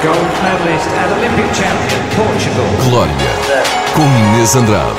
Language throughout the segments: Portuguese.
Gold medalist and Olympic champion, Portugal. Glória, com Inês Andrade.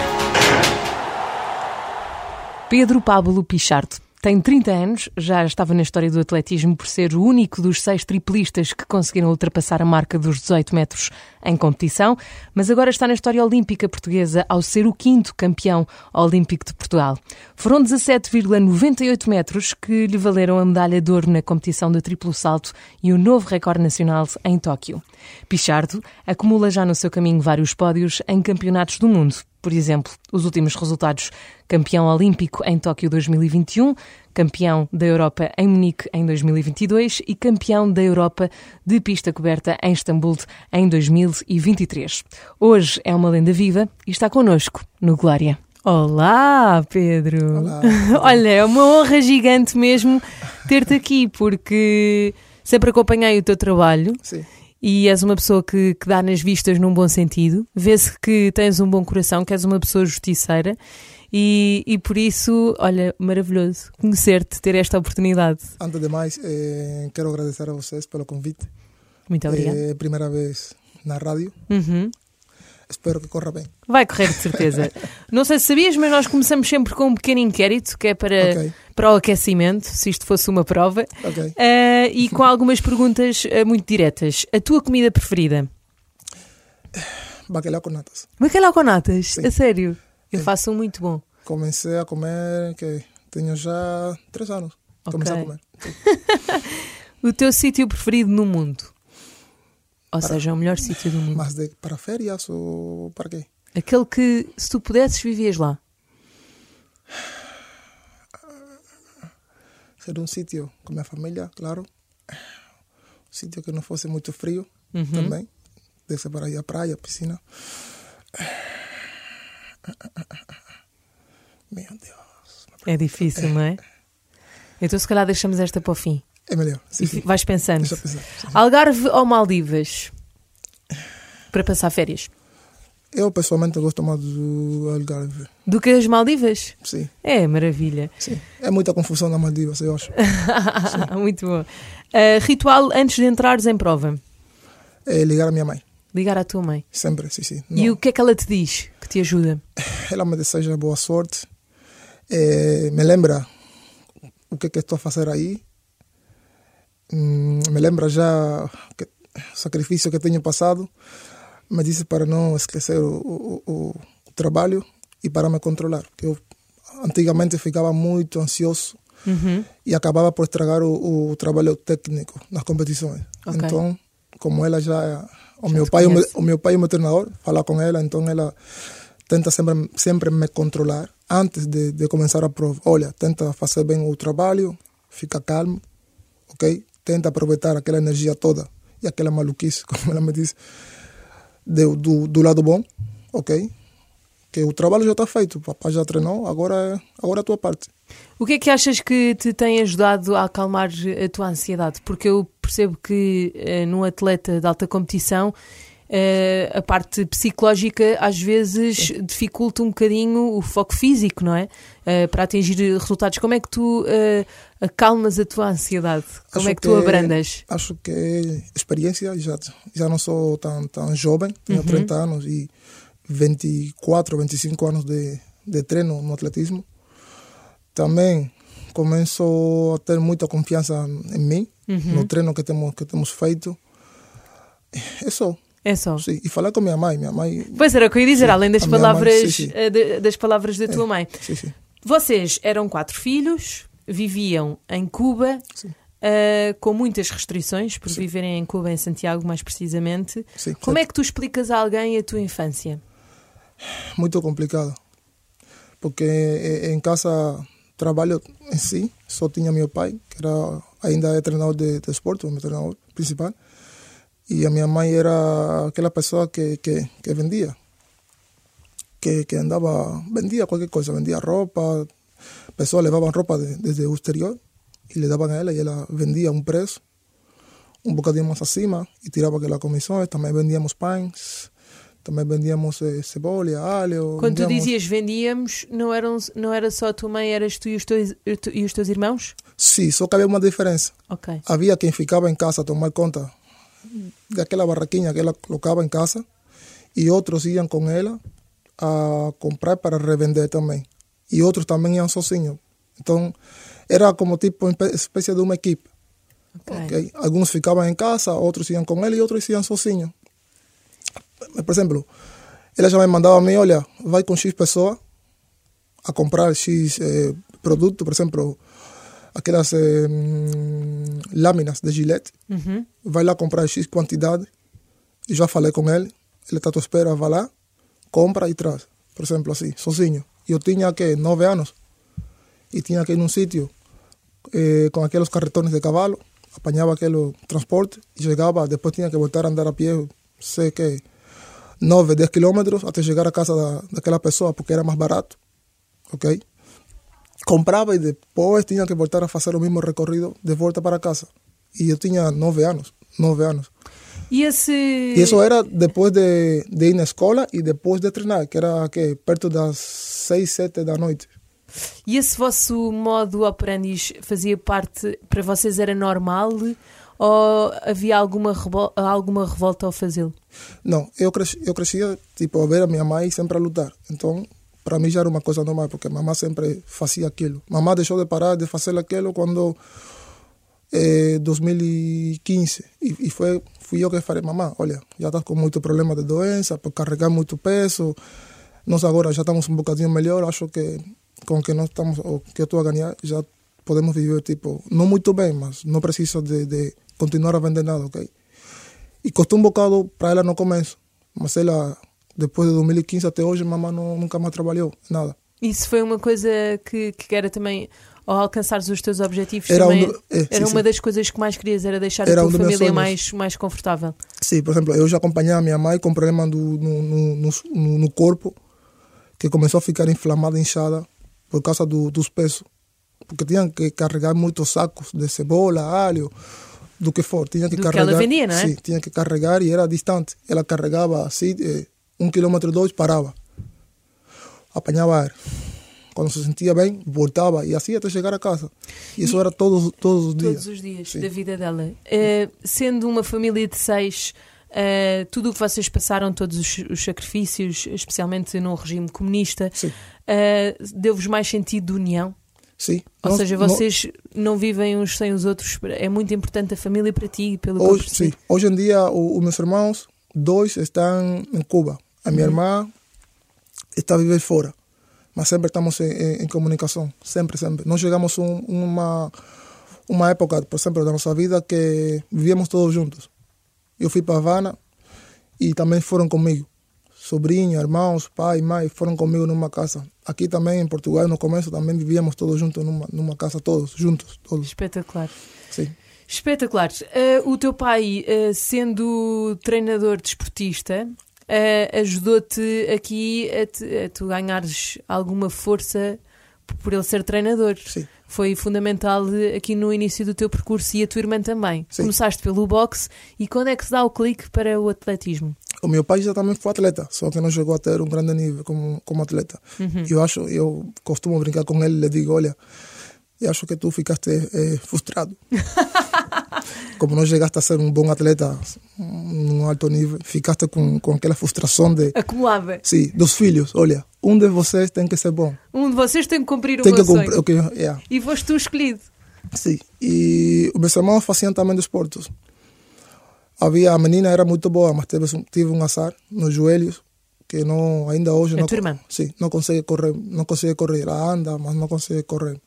Pedro Pablo Pichardo. Tem 30 anos, já estava na história do atletismo por ser o único dos seis triplistas que conseguiram ultrapassar a marca dos 18 metros em competição, mas agora está na história olímpica portuguesa ao ser o quinto campeão olímpico de Portugal. Foram 17,98 metros que lhe valeram a medalha de ouro na competição de triplo salto e o novo recorde nacional em Tóquio. Pichardo acumula já no seu caminho vários pódios em campeonatos do mundo, por exemplo, os últimos resultados: campeão olímpico em Tóquio 2021, campeão da Europa em Munique em 2022 e campeão da Europa de pista coberta em Istambul em 2023. Hoje é uma lenda viva e está connosco no Glória. Olá, Pedro! Olá. Olha, é uma honra gigante mesmo ter-te aqui, porque sempre acompanhei o teu trabalho Sim. E és uma pessoa que, que dá nas vistas num bom sentido. Vê-se que tens um bom coração, que és uma pessoa justiceira e, e por isso, olha, maravilhoso conhecer-te, ter esta oportunidade. Antes de mais, eh, quero agradecer a vocês pelo convite. Muito obrigada. É a primeira vez na rádio. Uhum. Espero que corra bem. Vai correr de certeza. Não sei se sabias, mas nós começamos sempre com um pequeno inquérito que é para, Ok. Para o aquecimento, se isto fosse uma prova, Ok. Ah, e com algumas perguntas ah, muito diretas. A tua comida preferida? Bacalhau com natas. Bacalhau com natas? Sim. A sério? Eu Sim. faço um muito bom. Comecei a comer, que tenho já três anos. Comecei a comer. O teu sítio preferido no mundo? Ou seja, o melhor sítio do mundo. Mas de, para férias ou para quê? Aquele que, se tu pudesses, vivias lá. Ser um sítio com minha família, claro. Um sítio que não fosse muito frio Uhum. também. Descer para ir à praia, piscina. Meu Deus. É difícil, não é? Então, se calhar, deixamos esta para o fim. É melhor. Sim, sim. vais pensando. Pensar. Sim. Algarve ou Maldivas? Para passar férias. Eu pessoalmente gosto mais do Algarve. Do que as Maldivas? Sim, É, maravilha. sim. É muita confusão na Maldivas, eu acho. Muito bom. Ah, ritual antes de entrares em prova. É ligar a minha mãe. Ligar à tua mãe. Sempre, sim, sim. E Não, o que é que ela te diz que te ajuda? Ela me deseja boa sorte. Eh, me lembra o que, que estou a fazer aí. Hum, me lembra já que, o sacrifício que tenho passado. Me disse para não esquecer o, o, o, o trabalho e para me controlar. Eu antigamente ficava muito ansioso Uhum. e acabava por estragar o, trabalho técnico nas competições. Ok. Então, como ela já o Já meu pai, o meu, o meu pai o meu treinador, falar com ela, então ela tenta sempre sempre me controlar antes de, de começar a prova. Olha, tenta fazer bem o trabalho, fica calmo, ok? Tenta aproveitar aquela energia toda e aquela maluquice, como ela me disse, do, do, do lado bom, ok? Que o trabalho já está feito, o papai já treinou, agora é, agora é a tua parte. O que é que achas que te tem ajudado a acalmar a tua ansiedade? Porque eu percebo que eh, num atleta de alta competição eh, a parte psicológica às vezes dificulta um bocadinho o foco físico, não é? Eh, para atingir resultados. Como é que tu eh, acalmas a tua ansiedade? Como Acho é que tu abrandas? Acho que é experiência, já, já não sou tão, tão jovem, tenho Uhum. 30 anos e 24, 25 anos de, de treino no atletismo. Também começo a ter muita confiança em mim, Uhum. no treino que temos, que temos feito. É só, É só. sim. E falar com minha mãe, minha mãe, Pois era o que eu ia dizer, Sim, além das minha mãe, palavras, sim, sim. eh, das palavras da tua mãe. sim, sim. Vocês eram quatro filhos, viviam em Cuba, eh, com muitas restrições, por Sim. viverem em Cuba, em Santiago, mais precisamente. sim Como é que tu explicas a alguém a tua infância? muito complicado. Porque em casa, trabalho em si, só tinha meu pai, que era, ainda é treinador de, de esporte, o meu treinador principal. E a minha mãe era aquela pessoa que, que, que vendia. Que, que andava, vendia qualquer coisa, vendia roupa. Pessoas levavam roupa de- desde o exterior e le davam a ela e ela vendia a um preço, um bocadinho mais acima e tirava aquelas comissões. Também vendíamos pães, também vendíamos eh, cebola, alho. Quando tu vendíamos- dizias vendíamos, não, eram, não era só a tua mãe, eras tu e os teus, e os teus irmãos? Sim, só que havia uma diferença. Ok. Havia quem ficava em casa a tomar conta daquela barraquinha que ela colocava em casa e outros iam com ela a comprar para revender também. E outros também iam sozinhos. Então, era como tipo uma espécie de uma equipe. ok? Alguns ficavam em casa, outros iam com ele e outros iam sozinhos. Por exemplo, ela já me mandava a mim, olha, vai com X pessoa a comprar X eh, produto, por exemplo, aquelas eh, hum, lâminas de gilete. Vai lá comprar X quantidade. E já falei com ele, ele está à tua espera, vai lá, compra e traz. Por exemplo, assim, sozinho. E eu tinha, que nove anos. E tinha que ir num sítio eh, com aqueles carretões de cavalo, apanhava aquele transporte e chegava, depois tinha que voltar a andar a pé, sei que 9, 10 quilômetros até chegar à casa da, daquela pessoa, porque era mais barato, ok? Comprava e depois tinha que voltar a fazer o mesmo recorrido de volta para casa. E eu tinha 9 anos, 9 anos. E esse. Isso era depois de, de ir na escola e depois de treinar, que era que, perto das 6, 7 da noite. E esse vosso modo operandi fazia parte, para vocês era normal ou havia alguma, revol- alguma revolta ao fazê-lo? Não, eu, cresci, eu crescia tipo, a ver a minha mãe sempre a lutar. Então, para mim já era uma coisa normal, porque a mamãe sempre fazia aquilo. Mamãe deixou de parar de fazer aquilo quando, eh, 2015, e, e foi, fui eu que falei, mamãe, olha, já estás com muito problema de doença, por carregar muito peso, nós agora já estamos um bocadinho melhor, acho que com que nós estamos, o que eu estou a ganhar, já podemos viver, tipo, não muito bem, mas não preciso de, de continuar a vender nada, ok? E custou um bocado para ela no começo, mas ela, depois de 2015 até hoje, mamãe não, nunca mais trabalhou, nada. Isso foi uma coisa que, que era também, ao alcançares os teus objetivos, Era também um do- é, era sim, uma sim. das coisas que mais querias, era deixar Era a um tua meus família mais, mais confortável. Sim, por exemplo, eu já acompanhava minha mãe com problema do, no, no, no, no- corpo, que começou a ficar inflamada, inchada, por causa do, dos pesos. Porque tinham que carregar muitos sacos de cebola, alho, do que for. Tinha que Do que carregar. ela vendia, não é? Sim, tinha que carregar e era distante. Ela carregava assim, eh, um quilômetro, dois, parava. Apanhava ar. Quando se sentia bem, voltava e assim até chegar a casa. E isso era todos, todos os dias. Todos os dias Sim. da vida dela. Eh, sendo uma família de seis, eh, tudo o que vocês passaram, todos os, os sacrifícios, especialmente no regime comunista, eh, deu-vos mais sentido de união? Sim. Ou Nós- seja, nós- vocês não vivem uns sem os outros. É muito importante a família para ti, pelo que eu Hoje, percebi. sim. Hoje em dia, os meus irmãos, dois estão em Cuba. A minha irmã está a viver fora. Mas sempre estamos em, em- comunicação. Sempre, sempre. Nós chegamos a um, uma, uma época, por exemplo, da nossa vida que vivíamos todos juntos. Eu fui para Havana e também foram comigo. Sobrinho, irmãos, pai, mãe, foram comigo numa casa. Aqui também, em Portugal, no começo, também vivíamos todos juntos numa, numa casa, todos, juntos, todos. Espetacular. Sim. Espetacular. Eh, o teu pai, eh, sendo treinador desportista, eh, ajudou-te aqui a, te- a tu ganhares alguma força por ele ser treinador. Sim. Foi fundamental eh, aqui no início do teu percurso e a tua irmã também. Sim. Começaste pelo boxe e quando é que se dá o clique para o atletismo? O meu pai já também foi atleta, só que não chegou a ter um grande nível como, como atleta. Eu acho, eu costumo brincar com ele, lhe digo, olha, eu acho que tu ficaste eh, frustrado. como não chegaste a ser um bom atleta num alto nível, ficaste com, com aquela frustração de, Acumulada. sim, dos filhos. Olha, um de vocês tem que ser bom. Um de vocês tem que cumprir o tem meu que cumprir. sonho. ok, yeah. E foste tu escolhido. Sim, e os meus irmãos faziam também desportos. Havia, a menina era muito boa, mas teve, um- tive um azar nos joelhos, que não, ainda hoje A não, irmã? sim, não consegue correr, não consegue correr, ela anda, mas não consegue correr.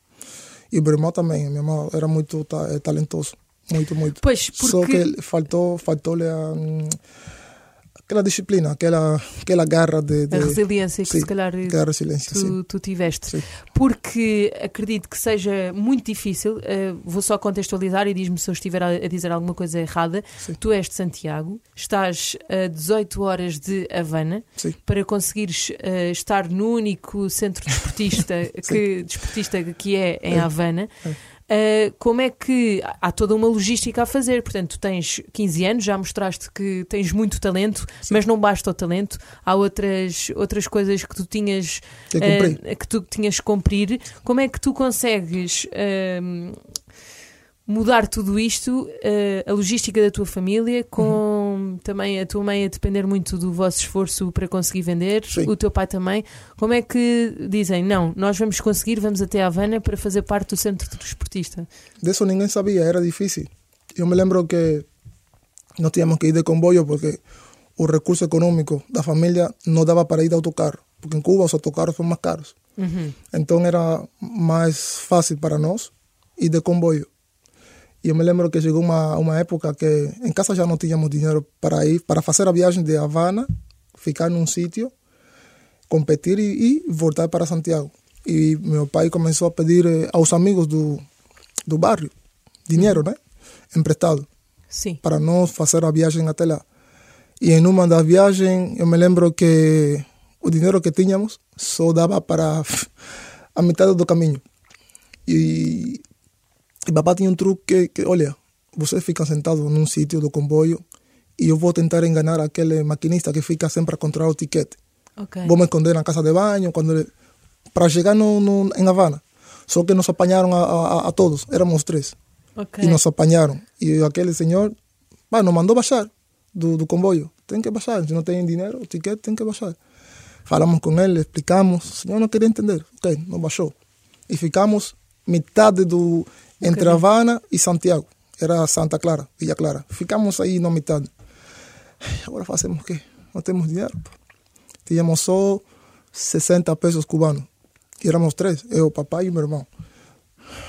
E o meu irmão também, meu irmão era muito ta- eh, talentoso, muito, muito. Pois, Só porque- que ele faltou, faltou-lhe a, hum, aquela disciplina, aquela, aquela garra de... de A resiliência que sim, se calhar aquela resiliência, tu, tu tiveste. Sim. Porque acredito que seja muito difícil, eh, vou só contextualizar e diz-me se eu estiver a, a dizer alguma coisa errada. Sim. Tu és de Santiago, estás a 18 horas de Havana para conseguires eh, estar no único centro desportista que, desportista que é em É. Havana. Uh, como é que há toda uma logística a fazer? Portanto, tu tens 15 anos, já mostraste que tens muito talento, mas não basta o talento, há outras, outras coisas que tu tinhas uh, que tu tinhas que cumprir. Como é que tu consegues um, mudar tudo isto, eh, a logística da tua família, com também a tua mãe a depender muito do vosso esforço para conseguir vender, Sim. o teu pai também. Como é que dizem, não, nós vamos conseguir, vamos até a Havana para fazer parte do centro desportista? De eso ninguém sabía, era difícil. Yo me lembro que no teníamos que ir de comboio porque o recurso económico da familia no daba para ir de autocarro, porque en Cuba os autocarros son más caros. Entonces era más fácil para nós ir de comboio. E eu me lembro que chegou uma, uma época que em casa já não tínhamos dinheiro para ir, para fazer a viagem de Havana, ficar num sítio, competir e, e voltar para Santiago. E meu pai começou a pedir eh, aos amigos do, do bairro dinheiro, né? Emprestado, Sim. para nós fazer a viagem até lá. E em uma das viagens, eu me lembro que o dinheiro que tínhamos só dava para a metade do caminho. E, e papai tinha um truque que, que, olha, você fica sentado num sítio do comboio e eu vou tentar enganar aquele maquinista que fica sempre a controlar o tiquete. Ok. Vou me esconder na casa de banho quando ele- para chegar no, no, em Havana. Só que nos apanharam a, a, a todos, éramos três. Ok. E nos apanharam. E aquele senhor bah, nos mandou baixar do, do comboio. Tem que baixar, se não tem dinheiro, o ticket tem que baixar. Falamos com ele, explicamos. O senhor não queria entender. Ok, não baixou. E ficamos metade do. Entre. Havana e Santiago. Era Santa Clara, Villa Clara. Ficamos aí na metade. Agora fazemos o quê? Não temos dinheiro. pô. Tínhamos só 60 pesos cubanos. E éramos três, eu, papai e meu irmão.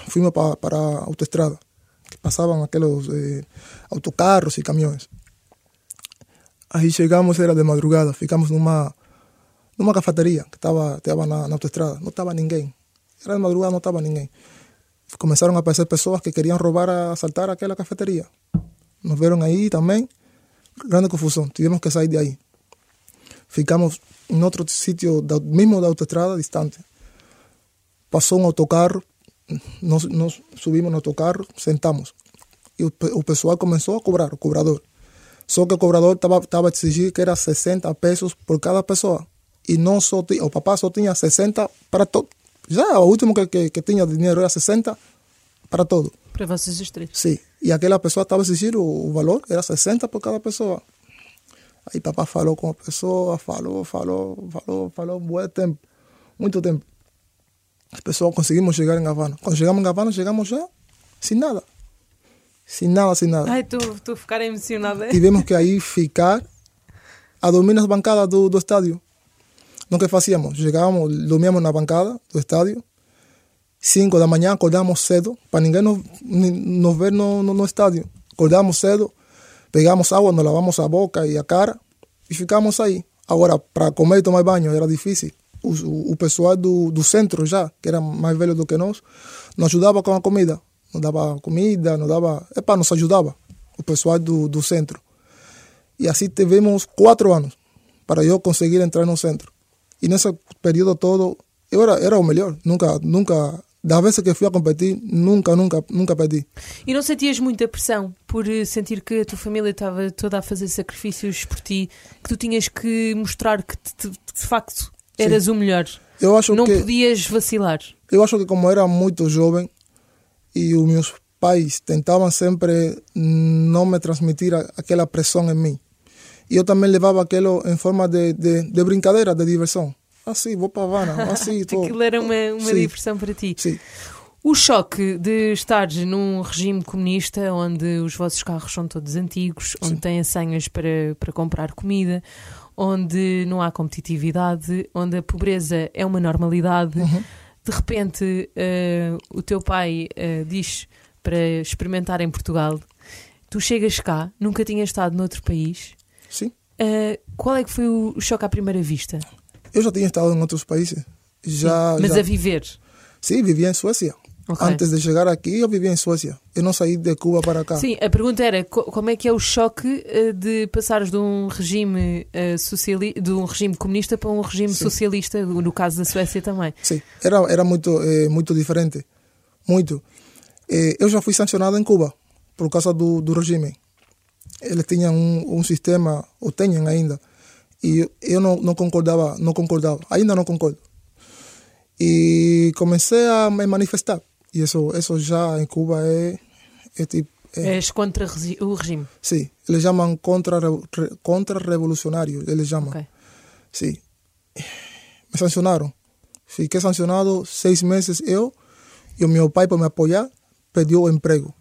Fuimos pa, para a autoestrada, que passavam aqueles eh, autocarros e caminhões. Aí chegamos, era de madrugada, ficamos numa, numa cafeteria que estava estava na autoestrada. Não estava ninguém. Era de madrugada, não estava ninguém. Começaram a aparecer pessoas que queriam roubar, assaltar aquela cafeteria. Nos viram aí também. Grande confusão. Tivemos que sair de aí. Ficamos em outro sítio, da- mesmo da autoestrada, distante. Passou um autocarro, nós, nós subimos no autocarro, sentamos. E o, pe- o pessoal começou a cobrar, o cobrador. Só que o cobrador estava a exigir que era 60 pesos por cada pessoa. E não só tinha, o papá só tinha 60 para todo. Já o último que, que, que tinha dinheiro era 60 para todo. Para vocês os três. Sim. E aquela pessoa estava exigindo o, o valor, era 60 por cada pessoa. Aí papá falou com a pessoa, falou, falou, falou, falou, muito tempo, muito tempo. As pessoas conseguimos chegar em Havana. Quando chegamos em Havana, chegamos já sem nada. Sem nada, sem nada. Ai, estou a ficar emocionada. Tivemos que aí ficar a dormir nas bancadas do, do estádio. Não que fazíamos? Chegávamos, dormíamos na bancada do estádio. Cinco da manhã, acordávamos cedo, para ninguém nos, ni- nos ver no, no, no estádio. Acordávamos cedo, pegamos água, nos lavamos a boca e a cara e ficamos aí. Agora, para comer e tomar banho era difícil. O, pessoal do, centro já, que era mais velho do que nós, nos ajudava com a comida. Nos dava comida, nos dava... Epa, nos ajudava. O pessoal do, do centro. E assim tivemos quatro anos para eu conseguir entrar no centro. E nesse período todo, eu era, era o melhor. Nunca, nunca, das vezes que fui a competir, nunca, nunca, nunca perdi. E não sentias muita pressão por eh, sentir que a tua família estava toda a fazer sacrifícios por ti, que tu tinhas que mostrar que te- de facto eras o melhor? Eu acho Não que podias vacilar. eu acho que como era muito jovem e os meus pais tentavam sempre não me transmitir aquela pressão em mim. E eu também levava aquilo em forma de, de, de brincadeira, de diversão. Assim, vou para Havana, assim, tô. Aquilo era uma, uma Sim. diversão para ti. Sim, O choque de estares num regime comunista onde os vossos carros são todos antigos, onde têm senhas para, para comprar comida, onde não há competitividade, onde a pobreza é uma normalidade. De repente, eh, o teu pai eh, diz para experimentar em Portugal. Tu chegas cá, nunca tinhas estado noutro país. Sim. Eh, qual é que foi o choque à primeira vista? Eu já tinha estado em outros países. Já, Mas já. a viver. Sim, vivia em Suécia. Ok. Antes de chegar aqui, eu vivia em Suécia. Eu não saí de Cuba para cá. Sim, a pergunta era co- como é que é o choque eh, de passares de um regime eh, sociali de um regime comunista para um regime Sim. socialista, no caso da Suécia também. Sim, era, era muito, muito diferente. Muito. Eu já fui sancionado em Cuba por causa do, do regime. Eles tinham um, um sistema, ou têm ainda, e eu não, não concordava, não concordava. Ainda não concordo. E comecei a me manifestar. E isso, isso já em Cuba é, é tipo, é, És contra o regime. sí, eles chamam contra, contra-revolucionário, eles chamam. Ok. Sim. Me sancionaram. Fiquei sancionado seis meses eu e o meu pai, para me apoiar, pediu emprego.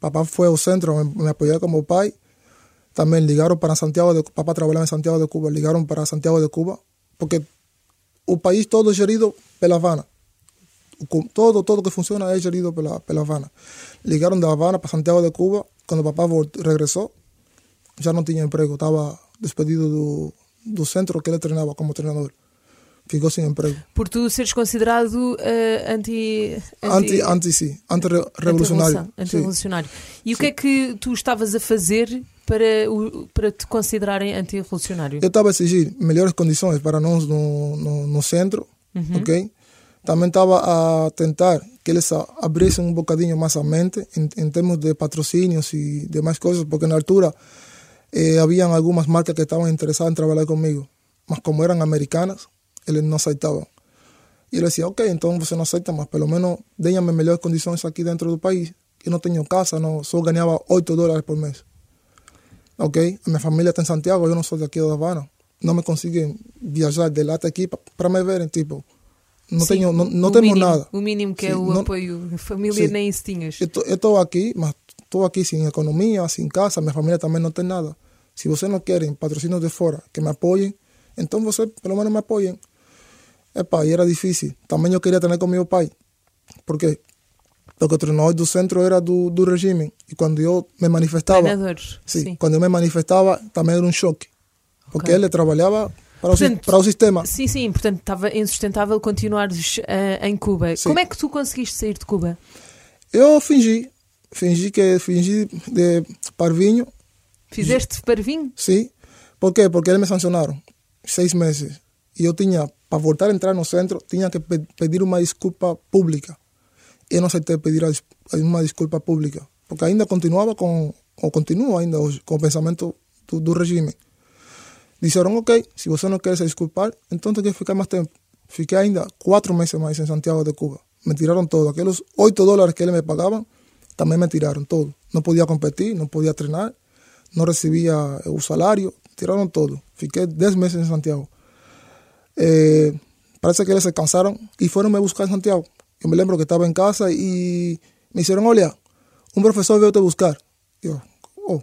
Papá foi ao centro a me, me apoiar como pai. Também ligaram para Santiago de Papá trabalhava em Santiago de Cuba, ligaram para Santiago de Cuba, porque o país todo é gerido pela Havana. O co- Todo, todo que funciona é gerido pela, pela Havana. Ligaram da Havana para Santiago de Cuba. Quando papá volt- regressou, já não tinha emprego, estava despedido do, do centro que ele treinava como treinador. Ficou sem emprego. Por tu seres considerado eh, anti, Anti, anti, sim, anti-revolucionário. sim. anti-revolucionário. E o que é que tu estavas a fazer para, o, para te considerarem anti-revolucionário? Eu estava a exigir melhores condições para nós no, no, no centro, ok? Também estava a tentar que eles abrissem um bocadinho mais a mente em, em termos de patrocínios e demais coisas, porque na altura eh, haviam algumas marcas que estavam interessadas em trabalhar comigo, mas como eram americanas, eles não aceitavam. E ele dizia, ok, então você não aceita, mas pelo menos denha-me melhores condições aqui dentro do país. Eu não tenho casa, não, só ganhava 8 dólares por mês. Ok? A minha família está em Santiago, eu não sou daqui da Havana. Não me conseguem viajar de lá até aqui para me verem, tipo. Não, Sim, tenho, não, não temos mínimo, nada. O mínimo que é Sim, o não- apoio. A família Sim. nem isso tinhas. Eu estou aqui, mas estou aqui sem economia, sem casa, minha família também não tem nada. Se vocês não querem patrocínios de fora que me apoiem, então vocês pelo menos me apoiem. Epa, e era difícil. Também eu queria ter com meu pai. Por quê? Porque o treinador do centro era do, do regime. E quando eu me manifestava, Treinadores. sim, Sim. quando eu me manifestava, também era um choque. Porque Ok. ele trabalhava para, o, Portanto, para o sistema. Sim, sim, portanto estava insustentável continuares eh, em Cuba. Sim. Como é que tu conseguiste sair de Cuba? Eu fingi. Fingi que fingi de parvinho Fizeste parvinho? Sim. ¿Por qué? Porque eles me sancionaram seis meses. E eu tinha, para voltar a entrar no centro, tinha que pe- pedir uma desculpa pública. Eu não aceitei pedir a des- uma desculpa pública. Porque ainda continuava com, ou continuo ainda hoje, com o pensamento do, ok, se você não quer se desculpar, então que ficar mais tempo. Fiquei ainda quatro meses mais em Santiago de Cuba. Me tiraram todo. Aqueles oito dólares que eles me pagavam, também me tiraram todo. Não podia competir, não podia treinar, não recebia o salário, tiraram todo. Fiquei dez meses em Santiago. Eh, parece que eles se cansaram e foram me buscar em Santiago. Eu me lembro que estava em casa e me disseram, olha, um professor veio te buscar. Eu, oh,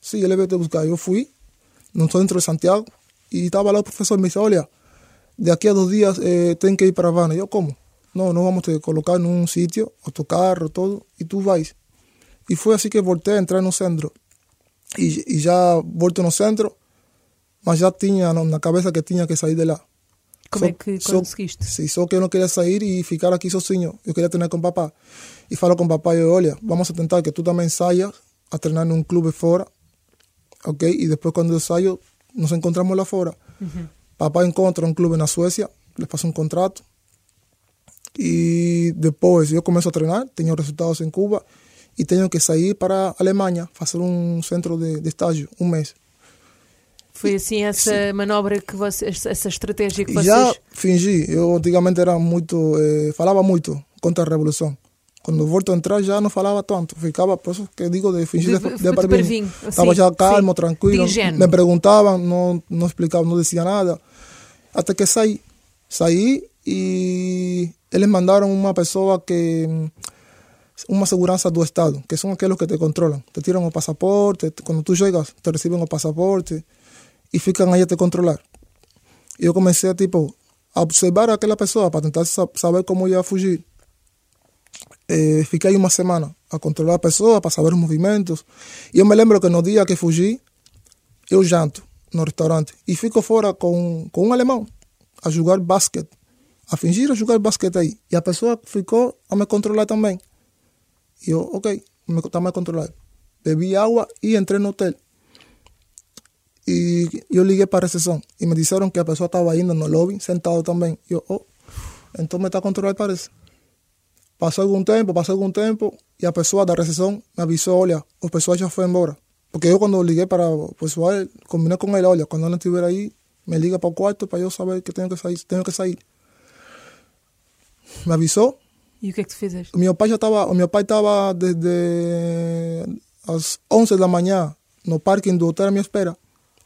sim, ele veio te buscar. Eu fui no centro de Santiago e estava lá o professor me disse, olha, de aqui a dos dias eh, tem que ir para Havana. Eu, como? Não, não vamos te colocar num sítio, autocarro, todo, e tu vais. E foi assim que voltei a entrar no centro. E, e já volto no centro, mas já tinha na cabeça que tinha que sair de lá. Como Só- é que só- conseguiste? Sim, só que eu não queria sair e ficar aqui sozinho. Eu queria treinar com papá. E falo com papá e eu, olha, vamos a tentar que tu também saias a treinar num clube fora, ok? E depois quando eu saio, nos encontramos lá fora. Papá encontra um clube na Suécia, le passa um contrato. E depois eu começo a treinar, tenho resultados em Cuba e tenho que sair para a Alemanha, fazer um centro de, de estágio, um mês. Foi assim essa manobra que vocês, essa estratégia que vocês. já fingi, eu antigamente era muito, eh, falava muito contra a revolução. Quando volto a entrar já não falava tanto, ficava, por isso que digo de fingir De- de, de parvinho. Estava sim, já calmo, sim. tranquilo, me perguntavam, não, não explicava, não dizia nada, até que saí. Saí e eles mandaram uma pessoa que uma segurança do Estado, que são aqueles que te controlam. Te tiram o passaporte, te- quando tu chegas, te recebem o passaporte e ficam aí a te controlar. E eu comecei a, tipo, a observar aquela pessoa para tentar sa- saber como ia fugir. Eh, fiquei uma semana a controlar a pessoa, para saber os movimentos. E eu me lembro que no dia que fugi, eu janto no restaurante e fico fora com, com um alemão a jogar basquete, a fingir a jogar basquete aí. E a pessoa ficou a me controlar também. E eu, ok, me, está me controlar. Bebi água e entrei no hotel. E eu liguei para a recepção e me disseram que a pessoa estava ainda no lobby, sentado também. E eu, oh, então me está controlando, parece. Passou algum tempo, passou algum tempo e a pessoa da recepção me avisou, olha, o pessoal já foi embora. Porque eu quando liguei para o pessoal, combinei com ele, olha, quando ele estiver aí, me liga para o quarto para eu saber que tenho que sair, tenho que sair. Me avisou E o que é que tu fizeste? O meu pai já estava, o meu pai estava desde as 11 da manhã no parking do hotel à minha espera.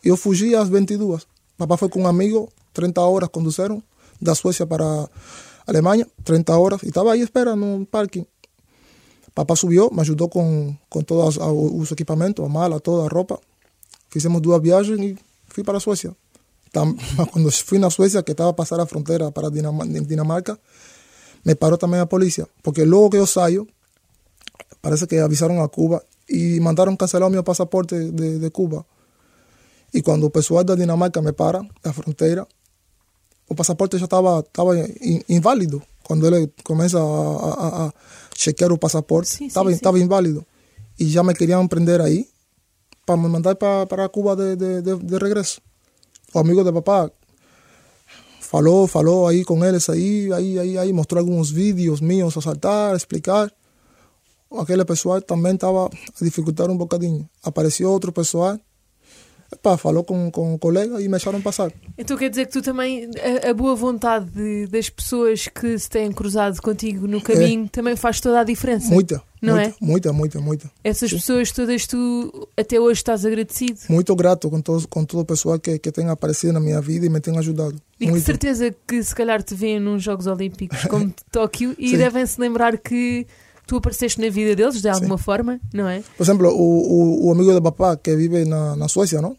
Eu fugi às 22. Papá foi com um amigo, 30 horas conduziram da Suécia para a Alemanha, 30 horas, e estava aí à espera no parking. Papá subiu, me ajudou com, com todos os equipamentos, a mala, toda a roupa. Fizemos duas viagens e fui para a Suécia. Tam- Quando fui na Suécia, que estava a passar a fronteira para Dinam- Dinamarca, me parou também a polícia. Porque logo que eu saio, parece que avisaram a Cuba e mandaram cancelar passaporte de, de Cuba. E quando o pessoal da Dinamarca me para na fronteira, o passaporte já estava in- inválido. Quando ele começa a, a, a- chequear o passaporte, estava estava inválido. E já me queriam prender aí para me mandar para, para Cuba de, de, de, de regresso. O amigo de papá falou, falou aí com eles aí, aí, aí, aí mostrou alguns vídeos míos a saltar, a explicar. Aquele pessoal também estava a dificultar um bocadinho. Apareceu outro pessoal, epá, falou com, com o colega e me deixaram passar. Então quer dizer que tu também, a, a boa vontade de- das pessoas que se têm cruzado contigo no caminho também faz toda a diferença. Muita, Não muita, é? muita, muita, muita. Essas pessoas todas tu até hoje estás agradecido. Muito grato com, todos, com todo o pessoal que, que tem aparecido na minha vida e me tem ajudado. E Muito. certeza que se calhar te veem nos Jogos Olímpicos como de Tóquio e Sim. devem se lembrar que tu apareceste na vida deles de alguma forma, não é? Por exemplo, o, o, o amigo de papá que vive na, na Suécia, não?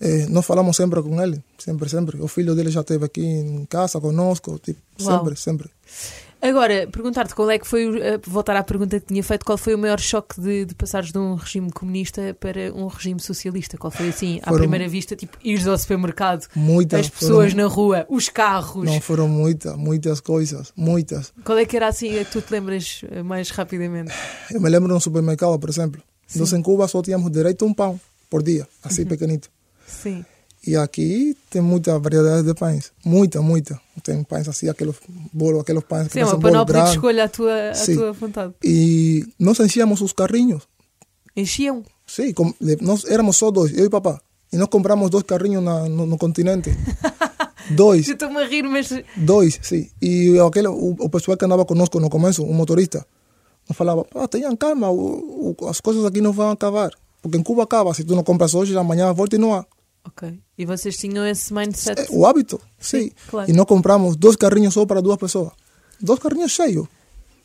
Eh, nós falamos sempre com ele, sempre, sempre. O filho dele já esteve aqui em casa conosco, tipo, Uau. sempre, sempre. Agora, perguntar-te qual é que foi, eh, voltar à pergunta que tinha feito, qual foi o maior choque de, de passares de um regime comunista para um regime socialista? Qual foi assim, à Foram- primeira vista, tipo, ires ao supermercado, Muitas. as pessoas foram, na rua, os carros. Não, foram muitas, muitas coisas, muitas. Qual é que era assim a que tu te lembras eh, mais rapidamente? Eu me lembro no supermercado, por exemplo. Nós em Cuba só tínhamos direito a um pão por dia, assim pequenito. Sim. E aqui tem muita variedade de pães. Muita, muita. Tem pães assim, aqueles bolos, aqueles pães que Sim, é uma parecem bolo panóplia de grande. escolha à tua, à Sim. tua vontade. E nós enchíamos os carrinhos. Enchiam. Sim, com, nós éramos só dois, eu e papá. E nós compramos dois carrinhos na, no, no continente. dois, Eu estou-me a rir, mas dois, sim. E aquele, o, o pessoal que andava conosco no começo, um motorista, nos falava, ah, tenham calma, o, o, as coisas aqui não vão acabar. Porque em Cuba acaba, se tu não compras hoje, amanhã volta e não há. Ok. E vocês tinham esse mindset? É o hábito, sim. Sim, claro. E nós compramos dois carrinhos só para duas pessoas. Dois carrinhos cheios,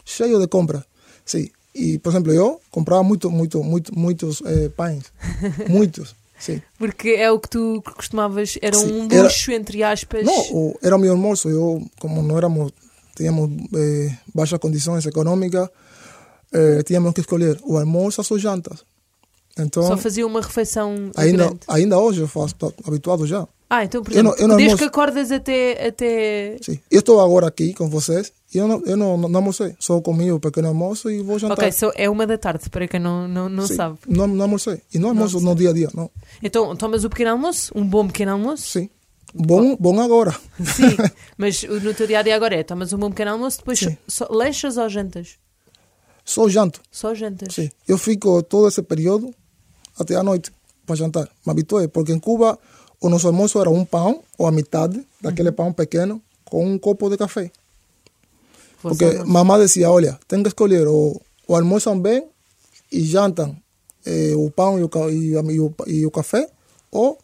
cheios de compras. Sim. E, por exemplo, eu comprava muito, muito, muito, muitos eh, pães. muitos, sim. Porque é o que tu costumavas, era Sim, um era- luxo, entre aspas. Não, era o meu almoço. Eu, como não éramos, tínhamos eh, baixas condições econômicas, eh, tínhamos que escolher o almoço ou as jantas. Então, Só fazia uma refeição ainda, grande. ainda hoje eu faço, estou habituado já. Ah, então, por Eu não- exemplo, eu não desde almoço. que acordas até, até... Sim. Eu estou agora aqui com vocês e eu não, eu não, não, almocei. Só comi o pequeno almoço e vou jantar. Ok, so é uma da tarde, para quem não, não, não Sim. sabe. Não, não almocei. E não almoço no dia a dia, não. Então, tomas o pequeno almoço, um bom pequeno almoço. Sim. Bom, bom agora. Sim, mas no teu dia a dia agora é, tomas um bom pequeno almoço, depois só, lanchas ou jantas? Só janto. Só jantas. Sim. Eu fico todo esse período até a noite para jantar. Me habituei, porque em Cuba o nosso almoço era um pão, ou a metade daquele pão pequeno, com um copo de café. Porque almoço. mamá dizia, olha, tem que escolher ou, ou almoçam bem e jantam eh, o pão e o, e, e o, e o café, ou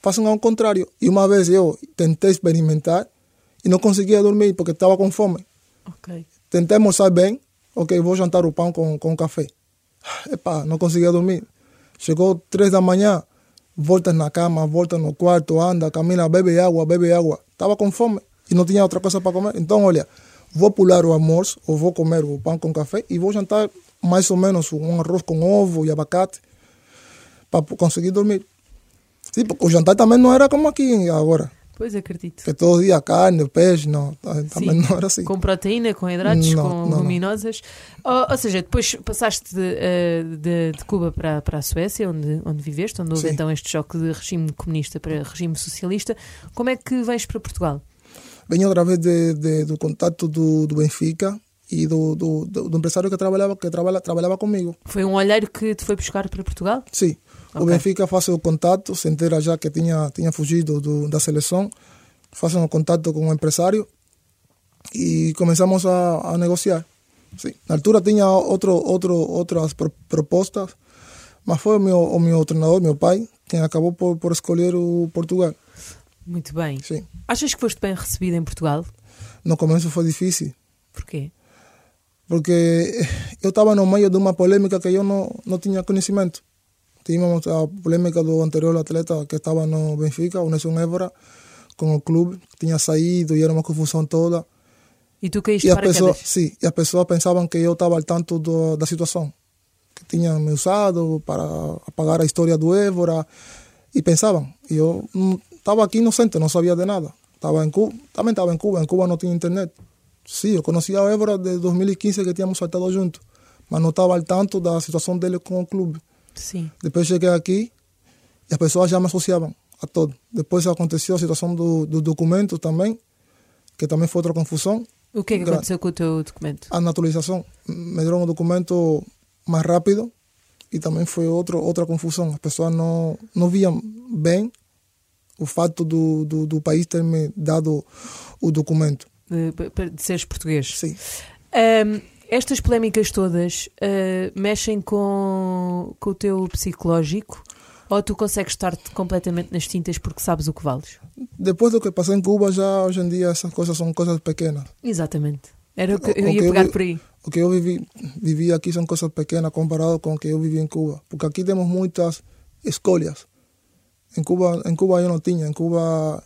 façam ao contrário. E uma vez eu tentei experimentar e não conseguia dormir porque estava com fome. Ok. Tentei almoçar bem, ok, vou jantar o pão com, com café. Epá, não conseguia dormir. Chegou três da manhã, volta na cama, volta no quarto, anda, camina, bebe água, bebe água. Estava com fome e não tinha outra coisa para comer. Então, olha, vou pular o almoço, ou vou comer o pão com café e vou jantar mais ou menos um arroz com ovo e abacate para conseguir dormir. Sim, porque o jantar também não era como aqui agora, Pois acredito. que todo dia carne, peixe, não, também Sim. não era assim. Com proteína, com hidratos, Não, com não, não. luminosas. Ou, ou seja, depois passaste de, eh, de- de Cuba para, para a Suécia, onde, onde viveste, onde houve Sim. então este choque de regime comunista para regime socialista. Como é que vens para Portugal? Venho através de, de, do contato do, do Benfica e do, do, do, do empresário que trabalhava que trabalha, trabalhava comigo. Foi um olheiro que te foi buscar para Portugal? Sim. O Ok. Benfica faz o contato, se já que tinha, tinha fugido do, da seleção, fazem o contato com o empresário y comenzamos a, a negociar. Sí. Na altura tinha outro, outro, outras pro, propostas, mas foi o meu, o meu treinador, meu pai, quem acabou por, por escolher o Portugal. Muito bem. Sim. Achas que foste bem recebido em Portugal? No começo foi difícil, Porquê? porque eu estava no meio de uma polêmica que eu não, não tinha conhecimento. Tínhamos a polêmica do anterior atleta que estava no Benfica, o Nelson Évora, com o clube, que tinha saído e era uma confusão toda. E tu caíste E as para pessoas, sim, e as pessoas pensavam que eu estava ao tanto do, da situação, que tinham me usado para apagar a história do Évora e pensavam. E eu estava aqui inocente, não sabia de nada. Estava em Cuba, também estava em Cuba, em Cuba não tinha internet. Sim, eu conhecia o Évora de 2015 que tínhamos saltado juntos, mas não estava ao tanto da situação dele com o clube. Sim. Depois cheguei aqui e as pessoas já me associavam a todo. Depois aconteceu a situação do, do documento também, que também foi outra confusão. O que é que aconteceu com o teu documento? A naturalização me deram um documento mais rápido e também foi outro, outra confusão. As pessoas não, não viam bem o fato do, do, do país ter me dado o documento. De, de seres português? Sim. Ahm, estas polémicas todas ah, mexem com, com o teu psicológico ou tu consegues estar-te completamente nas tintas porque sabes o que vales? Depois do que passei em Cuba, já hoje em dia essas coisas são coisas pequenas. Exatamente. Era o que eu o ia que eu pegar vi- por aí. O que eu vivi, vivi aqui são coisas pequenas comparado com o que eu vivi em Cuba. Porque aqui temos muitas escolhas. Em Cuba, em Cuba eu não tinha. Em Cuba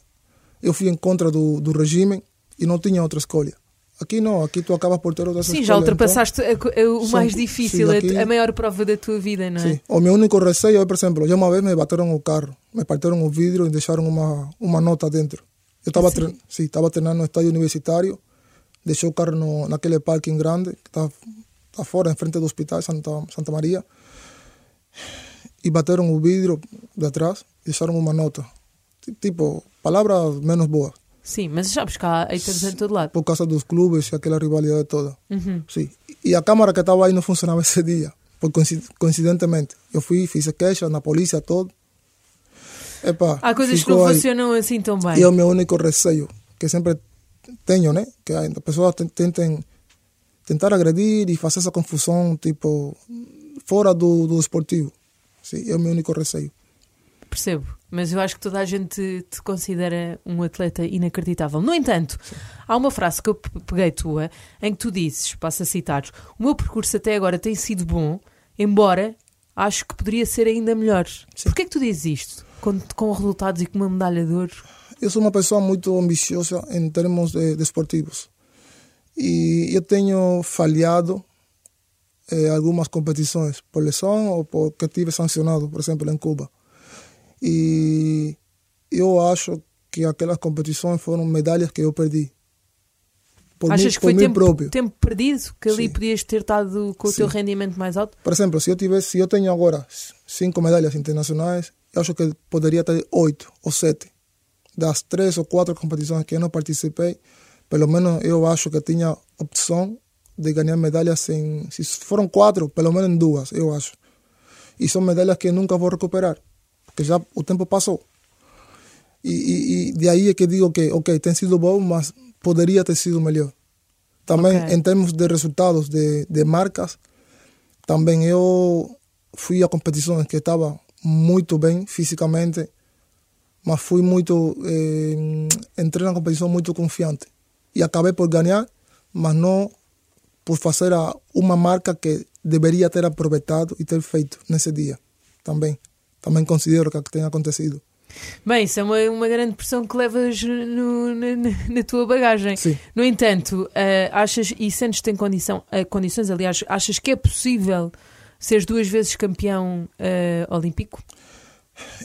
eu fui em contra do, do regime e não tinha outra escolha. Aqui não, aqui tu acabas por ter outras Sim, já então, ultrapassaste a a- o mais sim, difícil, a- aqui- a, maior prova da tua vida, não é? Sim. O meu único receio é, por exemplo, já uma vez me bateram o carro, me partiram o vidro e deixaram uma, uma nota dentro. Eu estava Sim. tre sim, estava treinando no estádio universitário, deixei o carro no, naquele parking grande que está tá fora, em frente do hospital Santa, Santa Maria, e bateram o vidro de atrás e deixaram uma nota. Ti- Tipo, palavras menos boas, Sim, mas sabes que há haters em todo lado. por causa dos clubes e aquela rivalidade toda. Uhum. Sim. E a câmara que estava aí não funcionava esse dia, coincidentemente. Eu fui, fiz queixa na polícia, todo. Epa, Há coisas que não aí. funcionam assim tão bem. E é o meu único receio, que sempre tenho, né? Que as pessoas ten- tentem tentar agredir e fazer essa confusão, tipo, fora do, do esportivo. Sim, é o meu único receio. Percebo, mas eu acho que toda a gente te considera um atleta inacreditável. No entanto, há uma frase que eu pe- peguei tua em que tu dizes, passo a citar, o meu percurso até agora tem sido bom, embora acho que poderia ser ainda melhor. Porquê é que tu dizes isto? Com, com resultados e com uma medalha de ouro? Eu sou uma pessoa muito ambiciosa em termos de, desportivos. E eu tenho falhado em algumas competições, por lesão ou porque tive sancionado, por exemplo, em Cuba. E eu acho que aquelas competições foram medalhas que eu perdi. Por Achas mim, que foi tempo, próprio. tempo perdido? Que ali Sim. podias ter estado com o teu Sim. rendimento mais alto? Por exemplo, se eu tivesse, se eu tenho agora cinco medalhas internacionais, eu acho que poderia ter oito ou sete. Das três ou quatro competições que eu não participei, pelo menos eu acho que tinha opção de ganhar medalhas em, se foram quatro, pelo menos em duas, eu acho. E são medalhas que nunca vou recuperar, porque já o tempo passou. E, e, e de aí é que digo que, ok, tem sido bom, mas poderia ter sido melhor. Também Ok. em termos de resultados de, de marcas, também eu fui a competições que estava muito bem fisicamente, mas fui muito eh, entrei na competição muito confiante e acabei por ganhar, mas não por fazer a, uma marca que deveria ter aproveitado e ter feito nesse dia. Também, também considero que tenha acontecido. Bem, isso é uma, uma grande pressão que levas no- na, na- tua bagagem. Sim. No entanto, eh, achas e sentes-te em condição, eh, condições, aliás, achas que é possível seres duas vezes campeão eh, olímpico?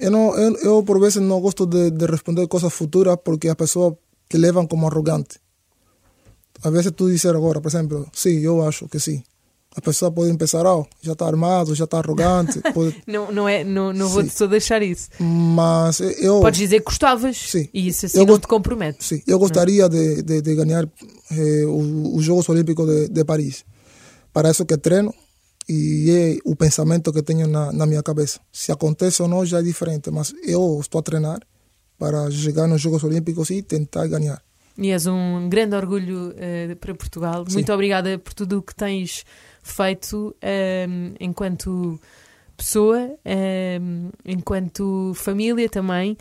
Eu, não, eu, eu, por vezes, não gosto de, de responder coisas futuras porque as pessoas te levam como arrogante. Às vezes tu dizer agora, por exemplo, sim, eu acho que sim. A pessoa pode pensar, oh, já está armado, já está arrogante. pode- Não, não, é, não, não Sim. só deixar isso. Mas eu, Podes dizer que gostavas Sim. e isso assim Eu não gosto- te compromete. sim, eu gostaria de, de, de ganhar eh, os Jogos Olímpicos de, de Paris. Para isso que treino e é o pensamento que tenho na, na minha cabeça. Se acontece ou não já é diferente, mas eu estou a treinar para chegar nos Jogos Olímpicos e tentar ganhar. e és um grande orgulho uh, para Portugal. Sim. Muito obrigada por tudo o que tens feito um, enquanto pessoa, um, enquanto família também.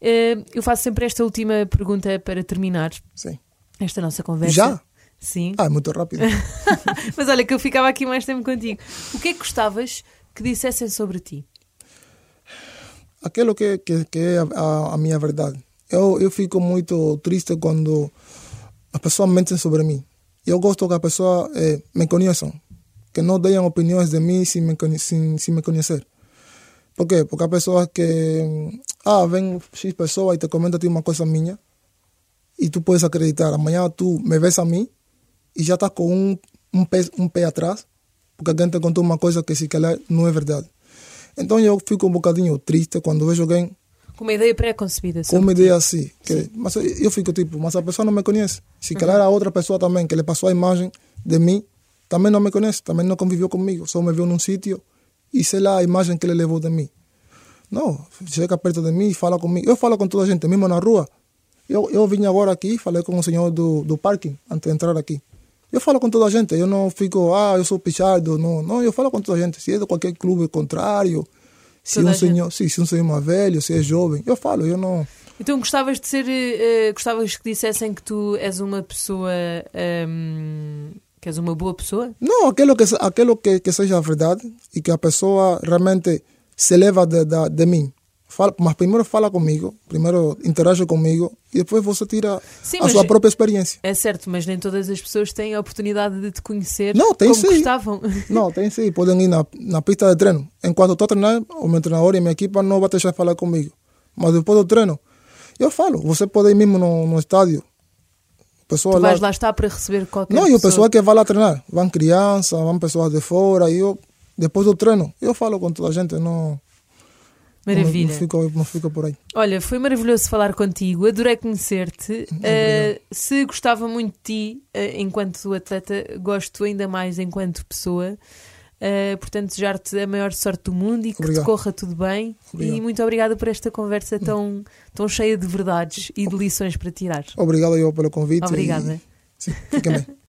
Uh, eu faço sempre esta última pergunta para terminar Sim. esta nossa conversa. Já? Sim. Ah, é muito rápido. Mas olha, que eu ficava aqui mais tempo contigo. O que é que gostavas que dissessem sobre ti? Aquilo que, que, que é a, a minha verdade. Eu, eu fico muito triste quando as pessoas mentem sobre mim. Eu gosto que as pessoas eh, me conheçam, que não deem opiniões de mim sem me, sem, sem me conhecer. Por quê? Porque há pessoas que, ah, vem X pessoa e te comenta a ti uma coisa minha e tu podes acreditar. Amanhã tu me vês a mim e já estás com um, um, pé, um pé atrás, porque alguém te contou uma coisa que se calhar não é verdade. Então eu fico um bocadinho triste quando vejo alguém Com uma ideia pré-concebida com uma ideia assim. Que, mas eu- fico tipo, mas a pessoa não me conhece. Se calhar a outra pessoa também que lhe passou a imagem de mim, também não me conhece, também não conviveu comigo, só me viu num sítio e sei lá a imagem que ele levou de mim. Não, chega perto de mim e fala comigo. Eu falo com toda a gente, mesmo na rua. Eu, eu vim agora aqui, falei com o senhor do, do parking, antes de entrar aqui. Eu falo com toda a gente, eu não fico, ah, eu sou pichado, não. Não, eu falo com toda a gente. Se é de qualquer clube contrário, se Toda um senhor, sim, se um senhor mais velho, se é jovem, eu falo, eu não. Então gostavas de ser. eh, gostavas que dissessem que tu és uma pessoa. ehm, que és uma boa pessoa? Não, aquilo que, aquilo que, que seja verdade e que a pessoa realmente se leva de, de, de mim. Fala, mas primeiro fala comigo, primeiro interage comigo e depois você tira Sim, a sua própria experiência. É certo, mas nem todas as pessoas têm a oportunidade de te conhecer Não, tem como sim. gostavam. Não, tem sim, podem ir na, na pista de treino. Enquanto estou a treinar, o meu treinador e a minha equipa não vai deixar falar comigo. Mas depois do treino, eu falo. Você pode ir mesmo no, no estádio. Pessoa Tu lá, vais lá estar para receber qualquer Não, e o pessoa. pessoal que vai lá treinar. Vão crianças, vão pessoas de fora. E eu, depois do treino, eu falo com toda a gente. Não, Maravilha. Não, não, fico, não por aí. Olha, foi maravilhoso falar contigo, adorei conhecer-te. Uh, se gostava muito de ti uh, enquanto atleta, gosto ainda mais enquanto pessoa. Uh, portanto, desejar-te a maior sorte do mundo e que Obrigado. te corra tudo bem. Obrigado. E muito obrigada por esta conversa tão, tão cheia de verdades e de lições para tirar. Obrigado eu pelo convite. Obrigada. E, sim, fiquem bem.